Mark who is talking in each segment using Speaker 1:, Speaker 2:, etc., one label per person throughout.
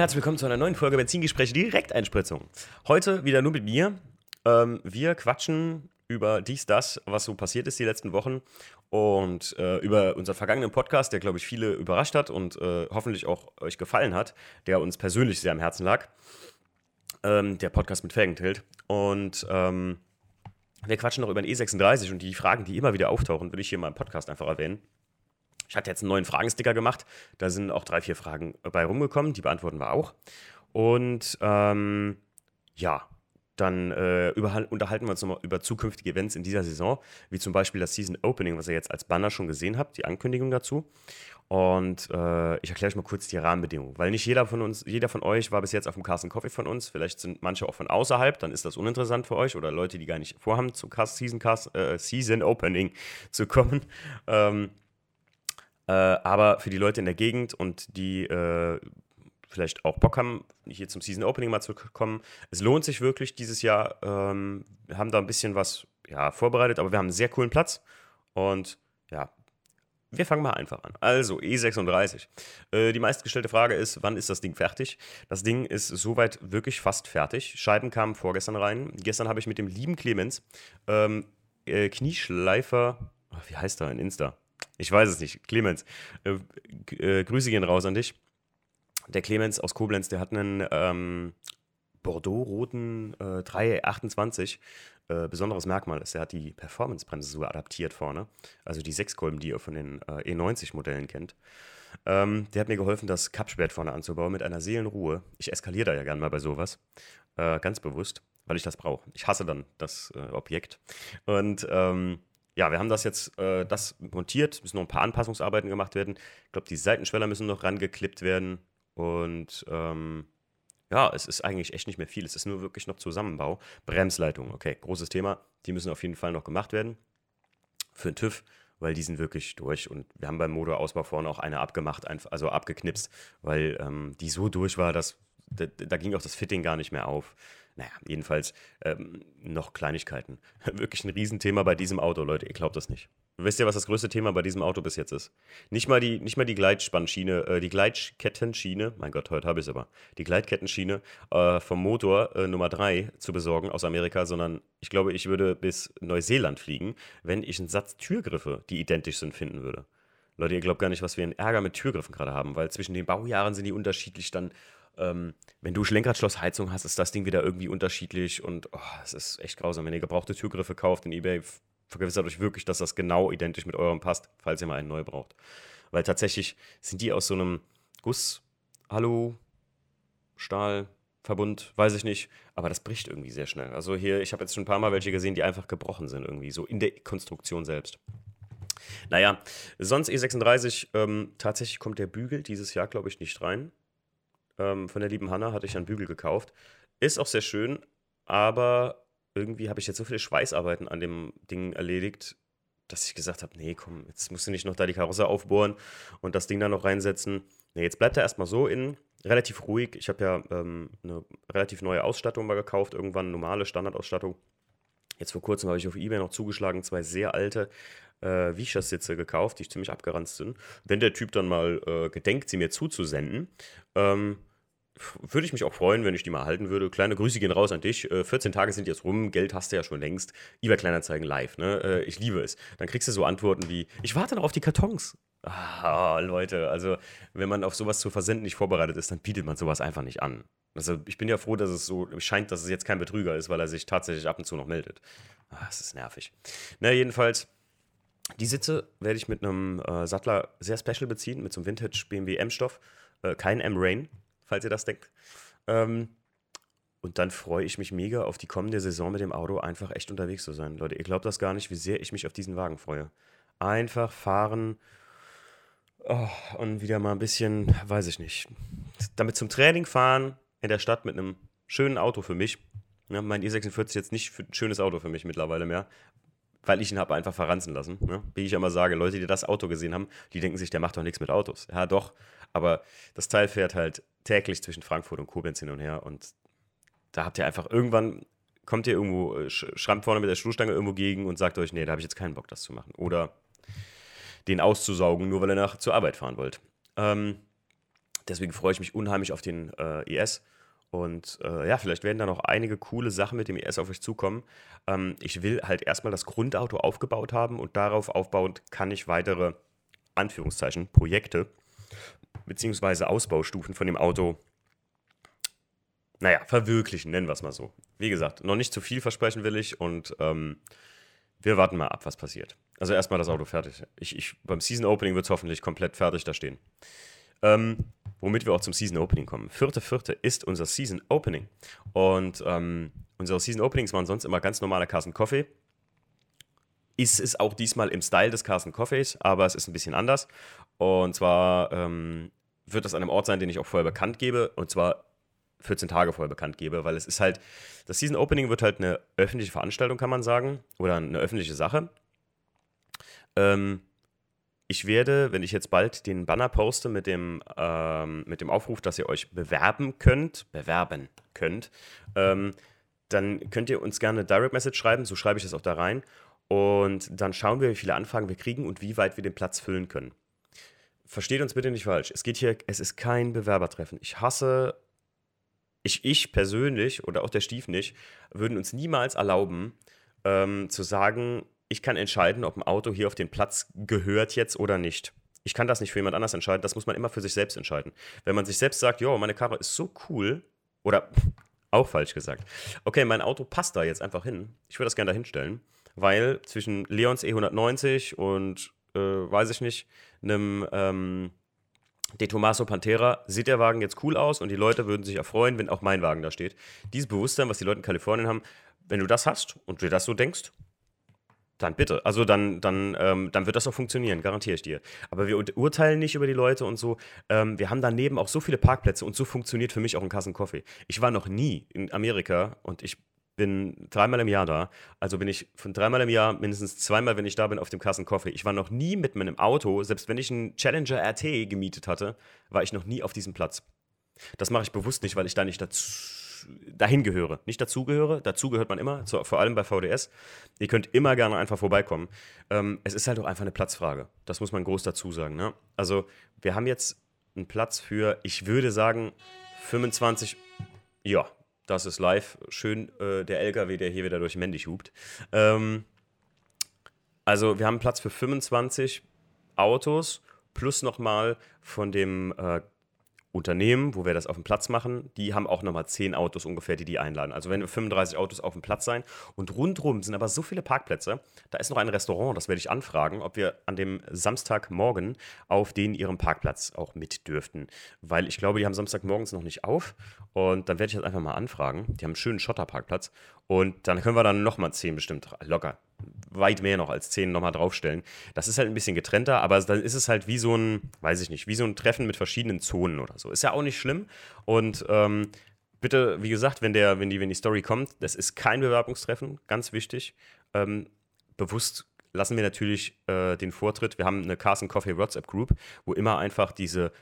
Speaker 1: Herzlich willkommen zu einer neuen Folge Benzingespräche Direkteinspritzung. Heute wieder nur mit mir. Ähm, wir quatschen über dies, das, was so passiert ist die letzten Wochen und äh, über unseren vergangenen Podcast, der, glaube ich, viele überrascht hat und äh, hoffentlich auch euch gefallen hat, der uns persönlich sehr am Herzen lag. Ähm, der Podcast mit Felgentilt. Und ähm, wir quatschen noch über den E36 und die Fragen, die immer wieder auftauchen, würde ich hier mal im Podcast einfach erwähnen. Ich hatte jetzt einen neuen Fragensticker gemacht. Da sind auch drei, vier Fragen bei rumgekommen. Die beantworten wir auch. Und ähm, ja, dann äh, unterhalten wir uns nochmal über zukünftige Events in dieser Saison, wie zum Beispiel das Season Opening, was ihr jetzt als Banner schon gesehen habt, die Ankündigung dazu. Und äh, ich erkläre euch mal kurz die Rahmenbedingungen, weil nicht jeder von uns, jeder von euch war bis jetzt auf dem Carsten Coffee von uns. Vielleicht sind manche auch von außerhalb, dann ist das uninteressant für euch oder Leute, die gar nicht vorhaben, zum Cast Season, äh, Season Opening zu kommen. Ähm, äh, aber für die Leute in der Gegend und die äh, vielleicht auch Bock haben, hier zum Season Opening mal zu kommen, es lohnt sich wirklich dieses Jahr. Ähm, wir haben da ein bisschen was ja, vorbereitet, aber wir haben einen sehr coolen Platz und ja, wir fangen mal einfach an. Also, E36. Äh, die meistgestellte Frage ist, wann ist das Ding fertig? Das Ding ist soweit wirklich fast fertig. Scheiben kamen vorgestern rein. Gestern habe ich mit dem lieben Clemens ähm, äh, Knieschleifer, wie heißt er in Insta? Ich weiß es nicht. Clemens, äh, äh, Grüße gehen raus an dich. Der Clemens aus Koblenz, der hat einen ähm, Bordeaux-roten äh, 328. Äh, besonderes Merkmal ist, er hat die Performance-Bremse so adaptiert vorne. Also die Sechskolben, die ihr von den äh, E90-Modellen kennt. Ähm, der hat mir geholfen, das Kapsperrt vorne anzubauen mit einer Seelenruhe. Ich eskaliere da ja gern mal bei sowas. Äh, ganz bewusst, weil ich das brauche. Ich hasse dann das äh, Objekt. Und ähm, ja, wir haben das jetzt äh, das montiert, müssen noch ein paar Anpassungsarbeiten gemacht werden. Ich glaube, die Seitenschweller müssen noch rangeklippt werden. Und ähm, ja, es ist eigentlich echt nicht mehr viel. Es ist nur wirklich noch Zusammenbau. Bremsleitung, okay, großes Thema. Die müssen auf jeden Fall noch gemacht werden. Für den TÜV, weil die sind wirklich durch. Und wir haben beim Motorausbau vorne auch eine abgemacht, also abgeknipst, weil ähm, die so durch war, dass da, da, ging auch das Fitting gar nicht mehr auf. Naja, jedenfalls ähm, noch Kleinigkeiten. Wirklich ein Riesenthema bei diesem Auto, Leute. Ihr glaubt das nicht. Wisst ihr, was das größte Thema bei diesem Auto bis jetzt ist? Nicht mal die, nicht mal die Gleitspannschiene, äh, die Gleitkettenschiene, mein Gott, heute habe ich es aber, die Gleitkettenschiene äh, vom Motor äh, Nummer 3 zu besorgen aus Amerika, sondern ich glaube, ich würde bis Neuseeland fliegen, wenn ich einen Satz Türgriffe, die identisch sind, finden würde. Leute, ihr glaubt gar nicht, was wir in Ärger mit Türgriffen gerade haben, weil zwischen den Baujahren sind die unterschiedlich dann ähm, wenn du Lenkradschlossheizung hast, ist das Ding wieder irgendwie unterschiedlich und oh, es ist echt grausam. Wenn ihr gebrauchte Türgriffe kauft in eBay, vergewissert euch wirklich, dass das genau identisch mit eurem passt, falls ihr mal einen neu braucht. Weil tatsächlich sind die aus so einem Guss, Hallo, Stahl, Verbund, weiß ich nicht, aber das bricht irgendwie sehr schnell. Also hier, ich habe jetzt schon ein paar Mal welche gesehen, die einfach gebrochen sind irgendwie, so in der Konstruktion selbst. Naja, sonst E36, ähm, tatsächlich kommt der Bügel dieses Jahr, glaube ich, nicht rein ähm, von der lieben Hanna hatte ich einen Bügel gekauft. Ist auch sehr schön, aber irgendwie habe ich jetzt so viele Schweißarbeiten an dem Ding erledigt, dass ich gesagt habe, nee, komm, jetzt musst du nicht noch da die Karosse aufbohren und das Ding da noch reinsetzen. Nee, jetzt bleibt er erstmal so in, relativ ruhig. Ich habe ja ähm, eine relativ neue Ausstattung mal gekauft, irgendwann normale Standardausstattung. Jetzt vor kurzem habe ich auf Ebay noch zugeschlagen, zwei sehr alte äh, Vichas-Sitze gekauft, die ziemlich abgeranzt sind. Wenn der Typ dann mal äh, gedenkt, sie mir zuzusenden, ähm, würde ich mich auch freuen, wenn ich die mal halten würde. Kleine Grüße gehen raus an dich. 14 äh, Tage sind jetzt rum, Geld hast du ja schon längst. eBay Kleinanzeigen live, ne? Äh, ich liebe es. Dann kriegst du so Antworten wie, ich warte noch auf die Kartons. Ah, Leute, also wenn man auf sowas zu versenden nicht vorbereitet ist, dann bietet man sowas einfach nicht an. Also ich bin ja froh, dass es so scheint, dass es jetzt kein Betrüger ist, weil er sich tatsächlich ab und zu noch meldet. Ah, das ist nervig. Na, jedenfalls, die Sitze werde ich mit einem äh, Sattler sehr special beziehen, mit so einem Vintage BMW M-Stoff. Äh, kein M-Rain, falls ihr das denkt. Ähm, und dann freue ich mich mega auf die kommende Saison mit dem Auto, einfach echt unterwegs zu sein. Leute, ihr glaubt das gar nicht, wie sehr ich mich auf diesen Wagen freue. Einfach fahren oh, und wieder mal ein bisschen, weiß ich nicht, damit zum Training fahren in der Stadt mit einem schönen Auto für mich. Ja, mein E46 ist jetzt nicht ein schönes Auto für mich mittlerweile mehr, weil ich ihn habe einfach verranzen lassen. Ne? Wie ich immer sage, Leute, die das Auto gesehen haben, die denken sich, der macht doch nichts mit Autos. Ja, doch, aber das Teil fährt halt täglich zwischen Frankfurt und Koblenz hin und her und da habt ihr einfach irgendwann, kommt ihr irgendwo, äh, schrammt vorne mit der Stoßstange irgendwo gegen und sagt euch, nee, da habe ich jetzt keinen Bock, das zu machen. Oder den auszusaugen, nur weil ihr nach zur Arbeit fahren wollt. Ähm, Deswegen freue ich mich unheimlich auf den äh, ES. Und äh, ja, vielleicht werden da noch einige coole Sachen mit dem ES auf euch zukommen. Ähm, ich will halt erstmal das Grundauto aufgebaut haben und darauf aufbauend kann ich weitere Anführungszeichen Projekte beziehungsweise Ausbaustufen von dem Auto naja, verwirklichen, nennen wir es mal so. Wie gesagt, noch nicht zu viel versprechen will ich und ähm, wir warten mal ab, was passiert. Also erstmal das Auto fertig. Ich, ich, beim Season Opening wird es hoffentlich komplett fertig da stehen. Ähm, womit wir auch zum Season Opening kommen. Vierte, vierte ist unser Season Opening. Und ähm, unsere Season Openings waren sonst immer ganz normaler Carson Coffee. Ist es auch diesmal im Style des Carson Coffees, aber es ist ein bisschen anders. Und zwar ähm, wird das an einem Ort sein, den ich auch vorher bekannt gebe. Und zwar 14 Tage vorher bekannt gebe, weil es ist halt, das Season Opening wird halt eine öffentliche Veranstaltung, kann man sagen, oder eine öffentliche Sache. Ähm, ich werde, wenn ich jetzt bald den Banner poste mit dem, ähm, mit dem Aufruf, dass ihr euch bewerben könnt, bewerben könnt, ähm, dann könnt ihr uns gerne Direct Message schreiben, so schreibe ich es auch da rein. Und dann schauen wir, wie viele Anfragen wir kriegen und wie weit wir den Platz füllen können. Versteht uns bitte nicht falsch. Es geht hier, es ist kein Bewerbertreffen. Ich hasse ich, ich persönlich oder auch der Stief nicht, würden uns niemals erlauben, ähm, zu sagen, ich kann entscheiden, ob ein Auto hier auf den Platz gehört jetzt oder nicht. Ich kann das nicht für jemand anders entscheiden, das muss man immer für sich selbst entscheiden. Wenn man sich selbst sagt, jo, meine Karre ist so cool, oder auch falsch gesagt, okay, mein Auto passt da jetzt einfach hin, ich würde das gerne da hinstellen, weil zwischen Leons E190 und, äh, weiß ich nicht, einem, ähm, De Tomaso Pantera, sieht der Wagen jetzt cool aus und die Leute würden sich erfreuen, wenn auch mein Wagen da steht. Dieses Bewusstsein, was die Leute in Kalifornien haben, wenn du das hast und dir das so denkst, dann bitte. Also dann, dann, ähm, dann wird das auch funktionieren, garantiere ich dir. Aber wir urteilen nicht über die Leute und so. Ähm, wir haben daneben auch so viele Parkplätze und so funktioniert für mich auch ein Kassen Coffee. Ich war noch nie in Amerika und ich bin dreimal im Jahr da. Also bin ich von dreimal im Jahr mindestens zweimal, wenn ich da bin, auf dem Kassen Coffee. Ich war noch nie mit meinem Auto, selbst wenn ich einen Challenger RT gemietet hatte, war ich noch nie auf diesem Platz. Das mache ich bewusst nicht, weil ich da nicht dazu, dahin gehöre. Nicht dazugehöre, dazu gehört man immer, zu, vor allem bei VDS. Ihr könnt immer gerne einfach vorbeikommen. Ähm, es ist halt auch einfach eine Platzfrage. Das muss man groß dazu sagen. Ne? Also wir haben jetzt einen Platz für, ich würde sagen, 25, ja, das ist live. Schön äh, der LKW, der hier wieder durch Mendig hupt. Ähm, also wir haben Platz für 25 Autos plus nochmal von dem äh, Unternehmen, wo wir das auf dem Platz machen, die haben auch nochmal 10 Autos ungefähr, die die einladen. Also wenn wir 35 Autos auf dem Platz sein und rundherum sind aber so viele Parkplätze, da ist noch ein Restaurant, das werde ich anfragen, ob wir an dem Samstagmorgen auf den ihrem Parkplatz auch mit dürften. Weil ich glaube, die haben Samstagmorgens noch nicht auf und dann werde ich das einfach mal anfragen. Die haben einen schönen Schotterparkplatz und dann können wir dann nochmal 10 bestimmt locker weit mehr noch als 10 nochmal draufstellen. Das ist halt ein bisschen getrennter, aber dann ist es halt wie so ein, weiß ich nicht, wie so ein Treffen mit verschiedenen Zonen oder so. Ist ja auch nicht schlimm. Und ähm, bitte, wie gesagt, wenn, der, wenn, die, wenn die Story kommt, das ist kein Bewerbungstreffen, ganz wichtig. Ähm, bewusst lassen wir natürlich äh, den Vortritt. Wir haben eine Carson Coffee WhatsApp Group, wo immer einfach diese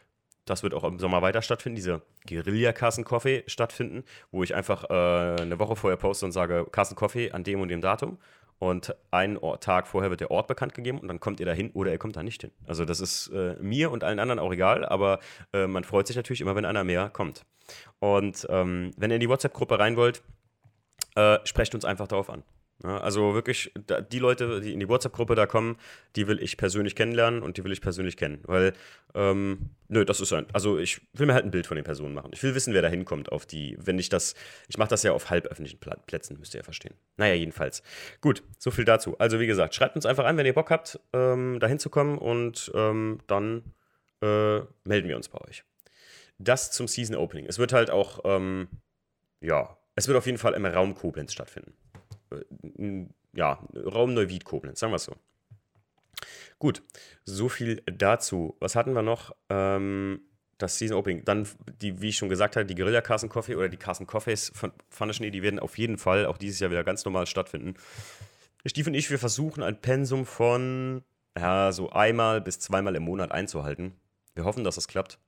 Speaker 1: das wird auch im Sommer weiter stattfinden, diese Guerilla Carson Coffee stattfinden, wo ich einfach äh, eine Woche vorher poste und sage, Carson Coffee an dem und dem Datum. Und einen Tag vorher wird der Ort bekannt gegeben und dann kommt ihr da hin oder ihr kommt da nicht hin. Also das ist äh, mir und allen anderen auch egal, aber äh, man freut sich natürlich immer, wenn einer mehr kommt. Und ähm, wenn ihr in die WhatsApp-Gruppe rein wollt, äh, sprecht uns einfach darauf an. Ja, also wirklich, die Leute, die in die WhatsApp-Gruppe da kommen, die will ich persönlich kennenlernen und die will ich persönlich kennen. Weil, ähm, nö, das ist ein, also ich will mir halt ein Bild von den Personen machen. Ich will wissen, wer da hinkommt auf die, wenn ich das, ich mache das ja auf halböffentlichen Plätzen, müsst ihr ja verstehen. Naja, jedenfalls. Gut, so viel dazu. Also wie gesagt, schreibt uns einfach an, wenn ihr Bock habt, ähm, da hinzukommen und ähm, dann äh, melden wir uns bei euch. Das zum Season Opening. Es wird halt auch, ähm, ja, es wird auf jeden Fall im Raum Koblenz stattfinden. Äh, ja, Raum Neuwied Koblenz, sagen wir es so. Gut, so viel dazu. Was hatten wir noch? Ähm, das Season Opening. Dann, die, wie ich schon gesagt habe, die Guerilla Carson Coffee oder die Carson Coffees von Funny, die werden auf jeden Fall auch dieses Jahr wieder ganz normal stattfinden. Stief und ich, wir versuchen ein Pensum von ja, so einmal bis zweimal im Monat einzuhalten. Wir hoffen, dass das klappt.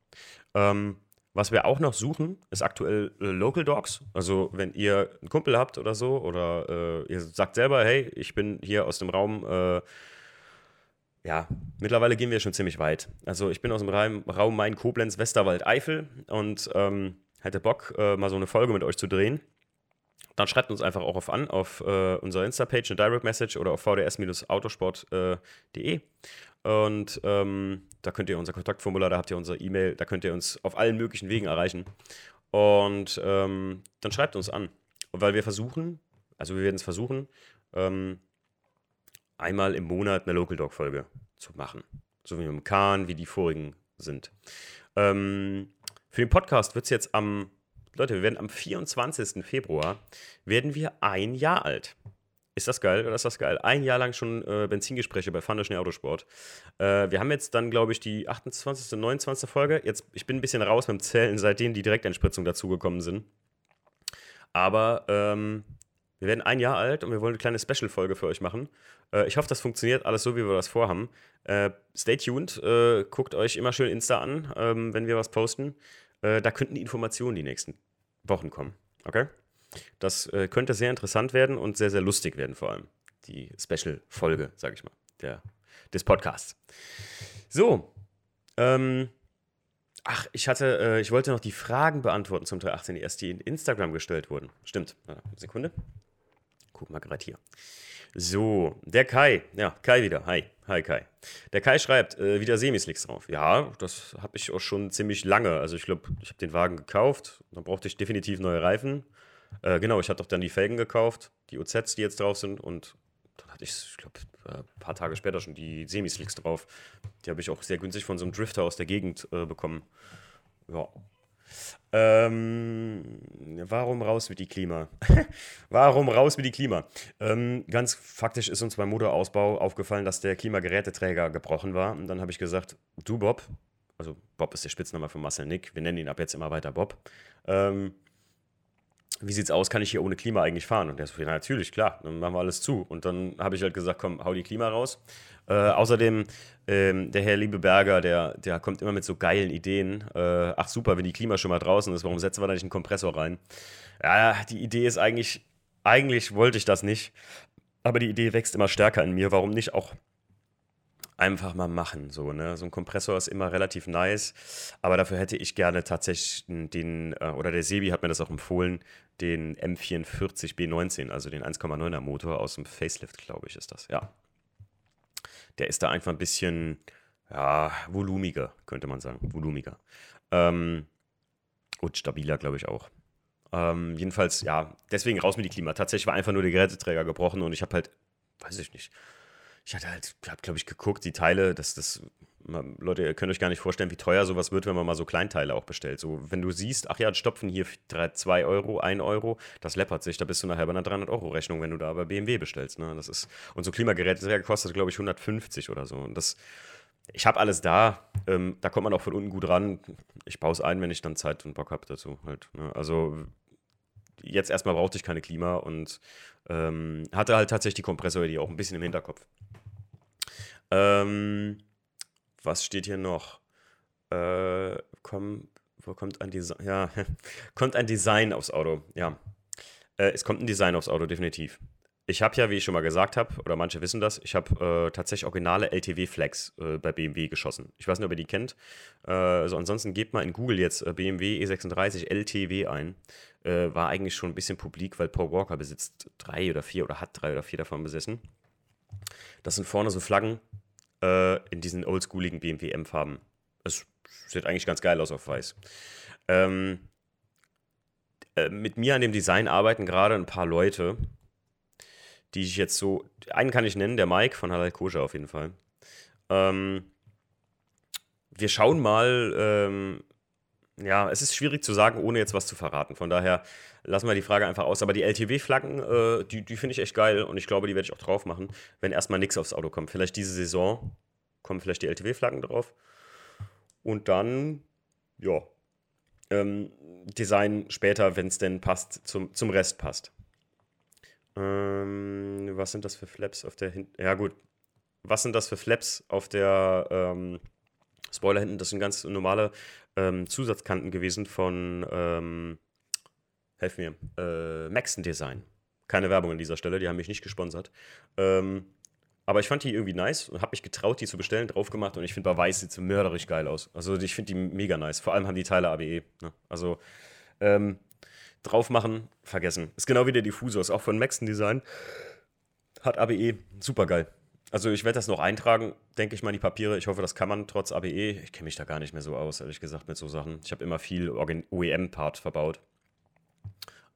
Speaker 1: Ähm, was wir auch noch suchen, ist aktuell äh, Local Dogs. Also, wenn ihr einen Kumpel habt oder so, oder äh, ihr sagt selber, hey, ich bin hier aus dem Raum äh, ja, mittlerweile gehen wir schon ziemlich weit. Also ich bin aus dem Raum, Raum Main, Koblenz, Westerwald, Eifel und ähm, hätte Bock, äh, mal so eine Folge mit euch zu drehen. Dann schreibt uns einfach auch auf an, auf äh, unserer Insta-Page, eine Direct Message oder auf vds-autosport.de. Und ähm, da könnt ihr unser Kontaktformular, da habt ihr unsere E-Mail, da könnt ihr uns auf allen möglichen Wegen erreichen. Und ähm, dann schreibt uns an. Weil wir versuchen, also wir werden es versuchen, ähm, einmal im Monat eine Local Dog-Folge zu machen. So wie mit dem Kahn, wie die vorigen sind. Ähm, für den Podcast wird es jetzt am, Leute, wir werden am 24. Februar, werden wir ein Jahr alt. Ist das geil oder ist das geil? Ein Jahr lang schon äh, Benzingespräche bei Fandeschnee Autosport. Äh, wir haben jetzt dann, glaube ich, die 28., 29. Folge. Jetzt, ich bin ein bisschen raus mit dem Zählen, seitdem die Direkteinspritzungen dazugekommen sind. Aber ähm, wir werden ein Jahr alt und wir wollen eine kleine Special-Folge für euch machen. Äh, ich hoffe, das funktioniert alles so, wie wir das vorhaben. Äh, stay tuned, äh, guckt euch immer schön Insta an, ähm, wenn wir was posten. Äh, da könnten die Informationen die nächsten Wochen kommen. Okay? Das äh, könnte sehr interessant werden und sehr, sehr lustig werden, vor allem. Die Special-Folge, sage ich mal, der, des Podcasts. So. Ähm, ach, ich hatte, äh, ich wollte noch die Fragen beantworten zum 318 ES, die in Instagram gestellt wurden. Stimmt. Sekunde. Guck mal gerade hier. So, der Kai. Ja, Kai wieder. Hi. Hi Kai. Der Kai schreibt, äh, wieder Semislicks drauf. Ja, das habe ich auch schon ziemlich lange. Also ich glaube, ich habe den Wagen gekauft. Dann brauchte ich definitiv neue Reifen. Äh, genau, ich hatte doch dann die Felgen gekauft, die OZs, die jetzt drauf sind. Und dann hatte ich, ich glaube, äh, ein paar Tage später schon die Semislicks drauf. Die habe ich auch sehr günstig von so einem Drifter aus der Gegend äh, bekommen. Ja, ähm, warum raus mit die Klima? warum raus mit die Klima? Ähm, ganz faktisch ist uns beim Motorausbau aufgefallen, dass der Klimageräteträger gebrochen war. Und dann habe ich gesagt, du Bob, also Bob ist der Spitzname von Marcel Nick, wir nennen ihn ab jetzt immer weiter Bob. Ähm, wie sieht's aus, kann ich hier ohne Klima eigentlich fahren? Und der so, ja, natürlich, klar, dann machen wir alles zu. Und dann habe ich halt gesagt, komm, hau die Klima raus. Äh, außerdem, ähm, der Herr Liebeberger, der, der kommt immer mit so geilen Ideen. Äh, ach super, wenn die Klima schon mal draußen ist, warum setzen wir da nicht einen Kompressor rein? Ja, die Idee ist eigentlich, eigentlich wollte ich das nicht. Aber die Idee wächst immer stärker in mir. Warum nicht auch einfach mal machen. So, ne? so ein Kompressor ist immer relativ nice, aber dafür hätte ich gerne tatsächlich den, äh, oder der Sebi hat mir das auch empfohlen, den M44 B19, also den 1,9er Motor aus dem Facelift, glaube ich, ist das, ja. Der ist da einfach ein bisschen, ja, volumiger, könnte man sagen, volumiger. Ähm, und stabiler, glaube ich, auch. Ähm, jedenfalls, ja, deswegen raus mit die Klima. Tatsächlich war einfach nur der Geräteträger gebrochen und ich habe halt, weiß ich nicht, ich hatte halt, hab, glaube ich, geguckt, die Teile, dass das, Leute, ihr könnt euch gar nicht vorstellen, wie teuer sowas wird, wenn man mal so Kleinteile auch bestellt. So, wenn du siehst, ach ja, Stopfen hier 2 Euro, 1 Euro, das läppert sich, da bist du nachher bei einer 300-Euro-Rechnung, wenn du da bei BMW bestellst. Ne? Das ist, und so Klimageräte kostet, glaube ich, 150 oder so. Und das, ich habe alles da, ähm, da kommt man auch von unten gut ran. Ich baue es ein, wenn ich dann Zeit und Bock habe dazu. Halt, ne? Also jetzt erstmal brauchte ich keine Klima und ähm, hatte halt tatsächlich die Kompressoridee auch ein bisschen im Hinterkopf. Ähm, was steht hier noch? Äh, komm, wo kommt ein Design? Ja, kommt ein Design aufs Auto. Ja, äh, es kommt ein Design aufs Auto, definitiv. Ich habe ja, wie ich schon mal gesagt habe, oder manche wissen das, ich habe äh, tatsächlich originale LTW-Flags äh, bei BMW geschossen. Ich weiß nicht, ob ihr die kennt. Äh, also ansonsten gebt mal in Google jetzt BMW E36 LTW ein. Äh, war eigentlich schon ein bisschen publik, weil Paul Walker besitzt drei oder vier oder hat drei oder vier davon besessen. Das sind vorne so Flaggen äh, in diesen oldschooligen BMW M-Farben. Es sieht eigentlich ganz geil aus auf weiß. Ähm, äh, mit mir an dem Design arbeiten gerade ein paar Leute, die ich jetzt so. Einen kann ich nennen, der Mike von Halal Koscher auf jeden Fall. Ähm, wir schauen mal, ähm, ja, es ist schwierig zu sagen, ohne jetzt was zu verraten. Von daher lassen wir die Frage einfach aus. Aber die LTW-Flaggen, äh, die, die finde ich echt geil und ich glaube, die werde ich auch drauf machen, wenn erstmal nichts aufs Auto kommt. Vielleicht diese Saison kommen vielleicht die LTW-Flaggen drauf. Und dann, ja, ähm, Design später, wenn es denn passt, zum, zum Rest passt. Ähm, was sind das für Flaps auf der hinten? Ja, gut. Was sind das für Flaps auf der ähm, Spoiler hinten? Das sind ganz normale ähm, Zusatzkanten gewesen von, ähm, helf mir, äh, Maxen Design. Keine Werbung an dieser Stelle, die haben mich nicht gesponsert. Ähm, Aber ich fand die irgendwie nice und habe mich getraut, die zu bestellen, drauf gemacht und ich finde bei weiß sieht sie mörderisch geil aus. Also ich finde die mega nice. Vor allem haben die Teile ABE. Ne? Also ähm, drauf machen, vergessen. Ist genau wie der Diffusor, ist auch von Maxton Design. Hat ABE, super geil. Also ich werde das noch eintragen, denke ich mal, die Papiere. Ich hoffe, das kann man trotz ABE. Ich kenne mich da gar nicht mehr so aus, ehrlich gesagt, mit so Sachen. Ich habe immer viel OEM-Part verbaut.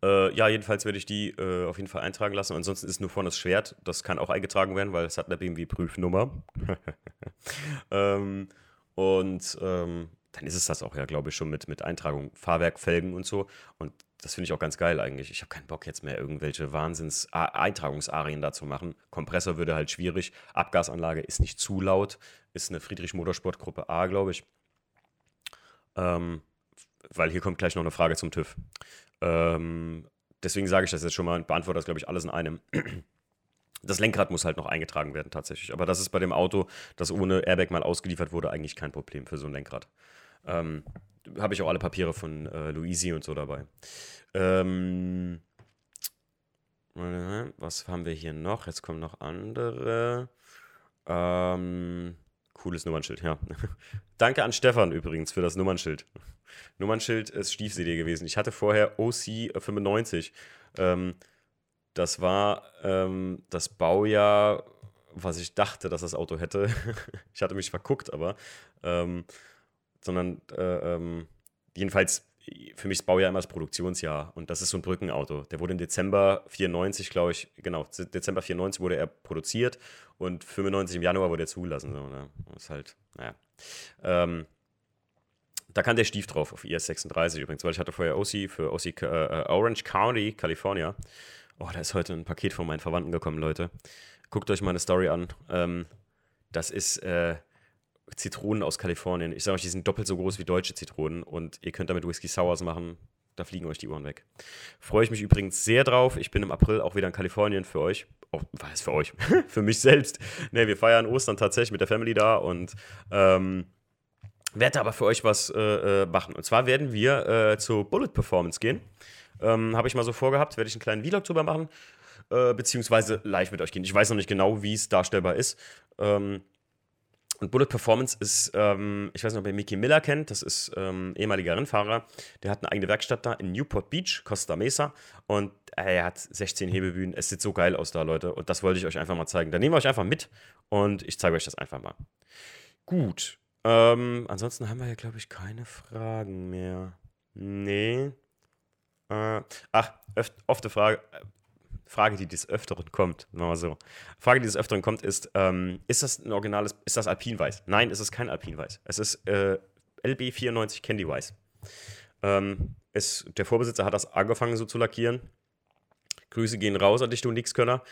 Speaker 1: Äh, ja, jedenfalls werde ich die äh, auf jeden Fall eintragen lassen. Ansonsten ist nur vorne das Schwert. Das kann auch eingetragen werden, weil es hat eine BMW-Prüfnummer. ähm, und ähm, dann ist es das auch ja, glaube ich, schon mit, mit Eintragung, Fahrwerk, Felgen und so. Und das finde ich auch ganz geil eigentlich. Ich habe keinen Bock jetzt mehr irgendwelche Wahnsinns-Eintragungsarien dazu machen. Kompressor würde halt schwierig. Abgasanlage ist nicht zu laut. Ist eine Friedrich Motorsport Gruppe A, glaube ich. Ähm, weil hier kommt gleich noch eine Frage zum TÜV. Ähm, deswegen sage ich das jetzt schon mal und beantworte das, glaube ich, alles in einem. Das Lenkrad muss halt noch eingetragen werden, tatsächlich. Aber das ist bei dem Auto, das ohne Airbag mal ausgeliefert wurde, eigentlich kein Problem für so ein Lenkrad. Ähm, Habe ich auch alle Papiere von äh, Luisi und so dabei. Ähm, was haben wir hier noch? Jetzt kommen noch andere. Ähm, cooles Nummernschild, ja. Danke an Stefan übrigens für das Nummernschild. Nummernschild ist Stiefserie gewesen. Ich hatte vorher OC 95. Ähm, das war ähm, das Baujahr, was ich dachte, dass das Auto hätte. ich hatte mich verguckt, aber. Ähm, sondern äh, ähm, jedenfalls für mich das Baujahr immer das Produktionsjahr und das ist so ein Brückenauto. Der wurde im Dezember 94, glaube ich, genau, Dezember 94 wurde er produziert und 95 im Januar wurde er zugelassen. So, ne? Ist halt, naja. Ähm, da kann der Stief drauf, auf IS-36 übrigens, weil ich hatte vorher OC für OC äh, Orange County, California. Oh, da ist heute ein Paket von meinen Verwandten gekommen, Leute. Guckt euch meine Story an. Ähm, das ist äh, Zitronen aus Kalifornien. Ich sage euch, die sind doppelt so groß wie deutsche Zitronen und ihr könnt damit Whisky Sours machen. Da fliegen euch die Ohren weg. Freue ich mich übrigens sehr drauf. Ich bin im April auch wieder in Kalifornien für euch. Oh, was für euch? für mich selbst. Ne, wir feiern Ostern tatsächlich mit der Family da und ähm, werde aber für euch was äh, äh, machen. Und zwar werden wir äh, zur Bullet Performance gehen. Ähm, Habe ich mal so vorgehabt, werde ich einen kleinen Vlog drüber machen, äh, beziehungsweise live mit euch gehen. Ich weiß noch nicht genau, wie es darstellbar ist. Ähm, und Bullet Performance ist, ähm, ich weiß nicht, ob ihr Mickey Miller kennt, das ist ähm, ehemaliger Rennfahrer. Der hat eine eigene Werkstatt da in Newport Beach, Costa Mesa. Und äh, er hat 16 Hebebühnen. Es sieht so geil aus da, Leute. Und das wollte ich euch einfach mal zeigen. Da nehmen wir euch einfach mit und ich zeige euch das einfach mal. Gut, ähm, ansonsten haben wir ja, glaube ich, keine Fragen mehr. Nee. Äh, ach, öf oft eine Frage. Frage, die des Öfteren kommt. Mal so. Frage, die des Öfteren kommt, ist: ähm, Ist das ein originales, ist das Alpinweiß? Nein, es ist kein Alpinweiß. Es ist äh, LB94 Candy Weiß. Ähm, es, der Vorbesitzer hat das angefangen so zu lackieren. Grüße gehen raus an dich, du Nixkönner.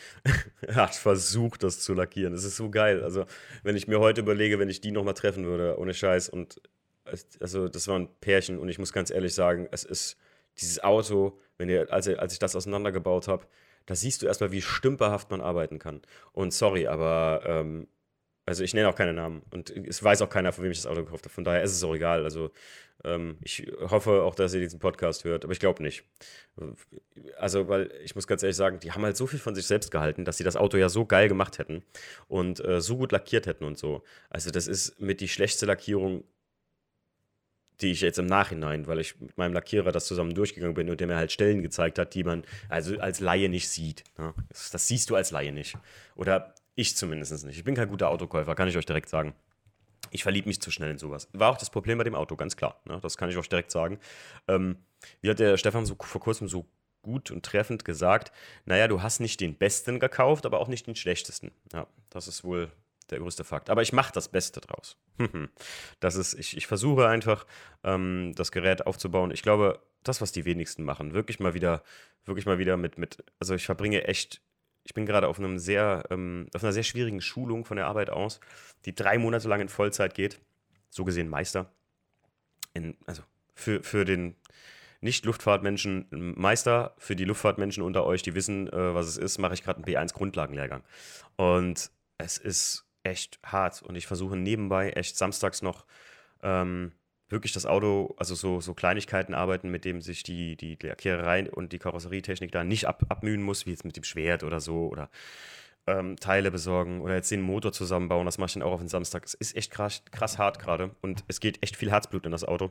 Speaker 1: er hat versucht, das zu lackieren. Das ist so geil. Also, wenn ich mir heute überlege, wenn ich die nochmal treffen würde, ohne Scheiß. Und also, das war ein Pärchen und ich muss ganz ehrlich sagen, es ist dieses Auto, wenn ihr, als, als ich das auseinandergebaut habe, da siehst du erstmal, wie stümperhaft man arbeiten kann. Und sorry, aber ähm, also ich nenne auch keine Namen und es weiß auch keiner, von wem ich das Auto gekauft habe. Von daher ist es auch egal. Also ähm, ich hoffe auch, dass ihr diesen Podcast hört, aber ich glaube nicht. Also, weil ich muss ganz ehrlich sagen, die haben halt so viel von sich selbst gehalten, dass sie das Auto ja so geil gemacht hätten und äh, so gut lackiert hätten und so. Also das ist mit die schlechteste Lackierung, die ich jetzt im Nachhinein, weil ich mit meinem Lackierer das zusammen durchgegangen bin und der mir halt Stellen gezeigt hat, die man also als Laie nicht sieht. Ne? Das, das siehst du als Laie nicht. Oder ich zumindest nicht. Ich bin kein guter Autokäufer, kann ich euch direkt sagen. Ich verliebe mich zu schnell in sowas. War auch das Problem bei dem Auto, ganz klar. Ne? Das kann ich euch direkt sagen. Ähm, wie hat der Stefan so vor kurzem so gut und treffend gesagt, naja, du hast nicht den besten gekauft, aber auch nicht den schlechtesten. Ja, das ist wohl der größte Fakt. Aber ich mache das Beste draus. das ist, ich, ich versuche einfach, ähm, das Gerät aufzubauen. Ich glaube, das, was die wenigsten machen, wirklich mal wieder, wirklich mal wieder mit, mit, also ich verbringe echt ich bin gerade auf einem sehr, ähm, auf einer sehr schwierigen Schulung von der Arbeit aus, die drei Monate lang in Vollzeit geht. So gesehen Meister. In, also für, für den Nicht-Luftfahrtmenschen Meister, für die Luftfahrtmenschen unter euch, die wissen, äh, was es ist, mache ich gerade einen B1-Grundlagenlehrgang. Und es ist echt hart. Und ich versuche nebenbei echt samstags noch ähm, wirklich das Auto, also so, so Kleinigkeiten arbeiten, mit dem sich die, die Lackiererei und die Karosserietechnik da nicht ab, abmühen muss, wie jetzt mit dem Schwert oder so. Oder ähm, Teile besorgen oder jetzt den Motor zusammenbauen. Das mache ich dann auch auf den Samstag. Es ist echt krass, krass hart gerade und es geht echt viel Herzblut in das Auto.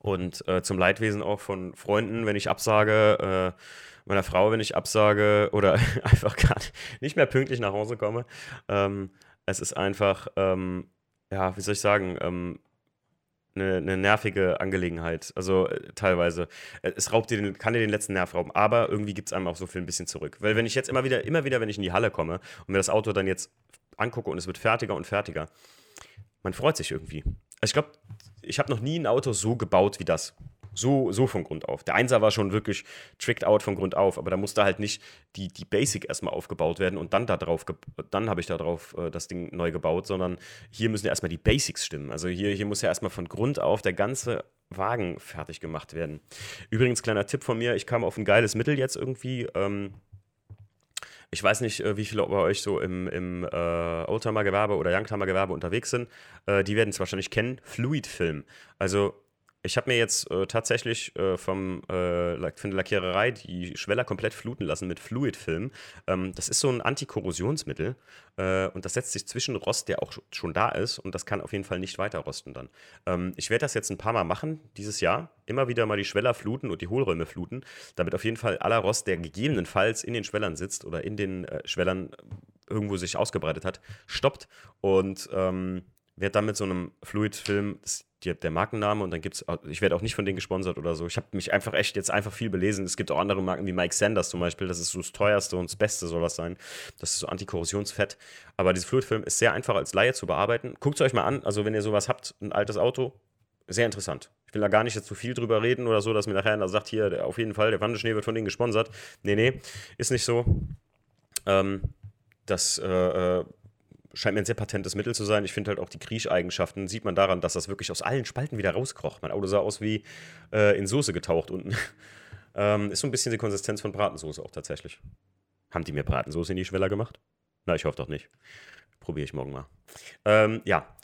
Speaker 1: Und äh, zum Leidwesen auch von Freunden, wenn ich absage, äh, meiner Frau, wenn ich absage oder einfach gar nicht mehr pünktlich nach Hause komme. Ähm, es ist einfach, ähm, ja, wie soll ich sagen, ähm, eine, eine, nervige Angelegenheit. Also äh, teilweise. Äh, es raubt dir den, kann dir den letzten Nerv rauben, aber irgendwie gibt es einem auch so viel ein bisschen zurück. Weil wenn ich jetzt immer wieder, immer wieder, wenn ich in die Halle komme und mir das Auto dann jetzt angucke und es wird fertiger und fertiger, man freut sich irgendwie. Also ich glaube, ich habe noch nie ein Auto so gebaut wie das. So, so von Grund auf. Der Einser war schon wirklich tricked out von Grund auf, aber da musste halt nicht die, die Basic erstmal aufgebaut werden und dann da drauf, dann habe ich da drauf äh, das Ding neu gebaut, sondern hier müssen ja erstmal die Basics stimmen. Also hier, hier muss ja erstmal von Grund auf der ganze Wagen fertig gemacht werden. Übrigens, kleiner Tipp von mir, ich kam auf ein geiles Mittel jetzt irgendwie. Ähm, ich weiß nicht, äh, wie viele bei euch so im, im äh, Oldtimer-Gewerbe oder Youngtimer-Gewerbe unterwegs sind. Äh, die werden es wahrscheinlich kennen. Fluid-Film. Also ich habe mir jetzt äh, tatsächlich äh, vom, äh, von der Lackiererei die Schweller komplett fluten lassen mit Fluidfilm. Ähm, das ist so ein Antikorrosionsmittel äh, und das setzt sich zwischen Rost, der auch schon da ist, und das kann auf jeden Fall nicht weiter rosten dann. Ähm, ich werde das jetzt ein paar Mal machen dieses Jahr. Immer wieder mal die Schweller fluten und die Hohlräume fluten, damit auf jeden Fall aller Rost, der gegebenenfalls in den Schwellern sitzt oder in den äh, Schwellern irgendwo sich ausgebreitet hat, stoppt und ähm, werde dann mit so einem Fluidfilm, das die, der Markenname und dann gibt es, ich werde auch nicht von denen gesponsert oder so. Ich habe mich einfach echt jetzt einfach viel belesen. Es gibt auch andere Marken wie Mike Sanders zum Beispiel, das ist so das teuerste und das Beste soll das sein. Das ist so Antikorrosionsfett. Aber dieses Fluidfilm ist sehr einfach als Laie zu bearbeiten. Guckt es euch mal an, also wenn ihr sowas habt, ein altes Auto, sehr interessant. Ich will da gar nicht jetzt zu viel drüber reden oder so, dass mir nachher einer sagt, hier, auf jeden Fall, der Wandeschnee wird von denen gesponsert. Nee, nee, ist nicht so. Ähm, das äh, äh scheint mir ein sehr patentes Mittel zu sein. Ich finde halt auch die Kriecheigenschaften, sieht man daran, dass das wirklich aus allen Spalten wieder rauskrocht. Mein Auto sah aus wie äh, in Soße getaucht unten. ähm, ist so ein bisschen die Konsistenz von Bratensoße auch tatsächlich. Haben die mir Bratensoße in die Schweller gemacht? Na, ich hoffe doch nicht. Probiere ich morgen mal. Ähm, ja.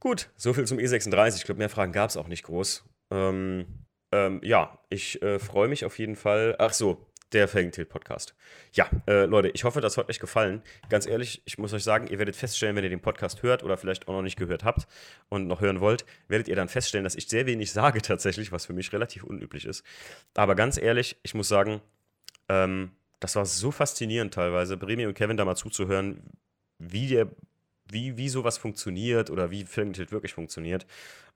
Speaker 1: Gut, soviel zum E36. Ich glaube, mehr Fragen gab es auch nicht groß. Ähm, ähm, ja, ich äh, freue mich auf jeden Fall. Ach so, der Felgentilt Podcast. Ja, äh, Leute, ich hoffe, das hat euch gefallen. Ganz ehrlich, ich muss euch sagen, ihr werdet feststellen, wenn ihr den Podcast hört oder vielleicht auch noch nicht gehört habt und noch hören wollt, werdet ihr dann feststellen, dass ich sehr wenig sage tatsächlich, was für mich relativ unüblich ist. Aber ganz ehrlich, ich muss sagen, ähm, das war so faszinierend teilweise, Bremi und Kevin da mal zuzuhören, wie der, wie, wie sowas funktioniert oder wie Felgentilt wirklich funktioniert.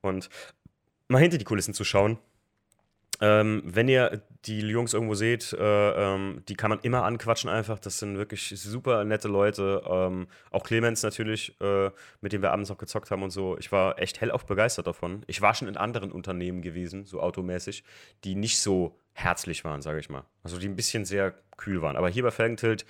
Speaker 1: Und mal hinter die Kulissen zu schauen ähm, wenn ihr die Jungs irgendwo seht, äh, ähm, die kann man immer anquatschen einfach. Das sind wirklich super nette Leute. Ähm, auch Clemens natürlich, äh, mit dem wir abends noch gezockt haben und so. Ich war echt hellauf begeistert davon. Ich war schon in anderen Unternehmen gewesen, so automäßig, die nicht so herzlich waren, sage ich mal. Also die ein bisschen sehr kühl waren. Aber hier bei Felgentilt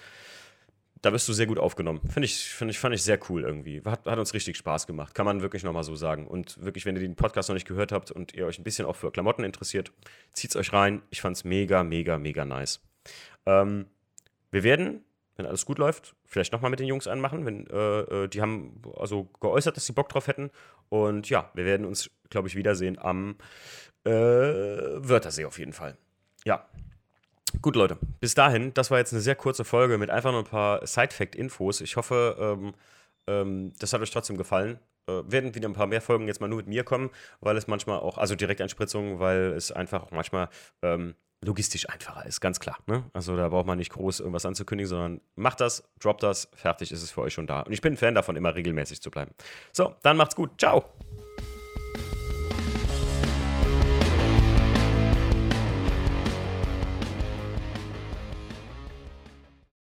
Speaker 1: da bist du sehr gut aufgenommen. Finde ich, find ich, fand ich sehr cool irgendwie. Hat, hat uns richtig Spaß gemacht. Kann man wirklich nochmal so sagen. Und wirklich, wenn ihr den Podcast noch nicht gehört habt und ihr euch ein bisschen auch für Klamotten interessiert, zieht's euch rein. Ich fand's mega, mega, mega nice. Ähm, wir werden, wenn alles gut läuft, vielleicht nochmal mit den Jungs anmachen. Wenn, äh, äh, die haben also geäußert, dass sie Bock drauf hätten. Und ja, wir werden uns, glaube ich, wiedersehen am äh, Wörthersee auf jeden Fall. Ja, Gut, Leute, bis dahin, das war jetzt eine sehr kurze Folge mit einfach nur ein paar Side-Fact-Infos. Ich hoffe, ähm, ähm, das hat euch trotzdem gefallen. Äh, werden wieder ein paar mehr Folgen jetzt mal nur mit mir kommen, weil es manchmal auch, also Direkteinspritzungen, weil es einfach auch manchmal ähm, logistisch einfacher ist, ganz klar. Ne? Also da braucht man nicht groß irgendwas anzukündigen, sondern macht das, droppt das, fertig ist es für euch schon da. Und ich bin ein Fan davon, immer regelmäßig zu bleiben. So, dann macht's gut. Ciao.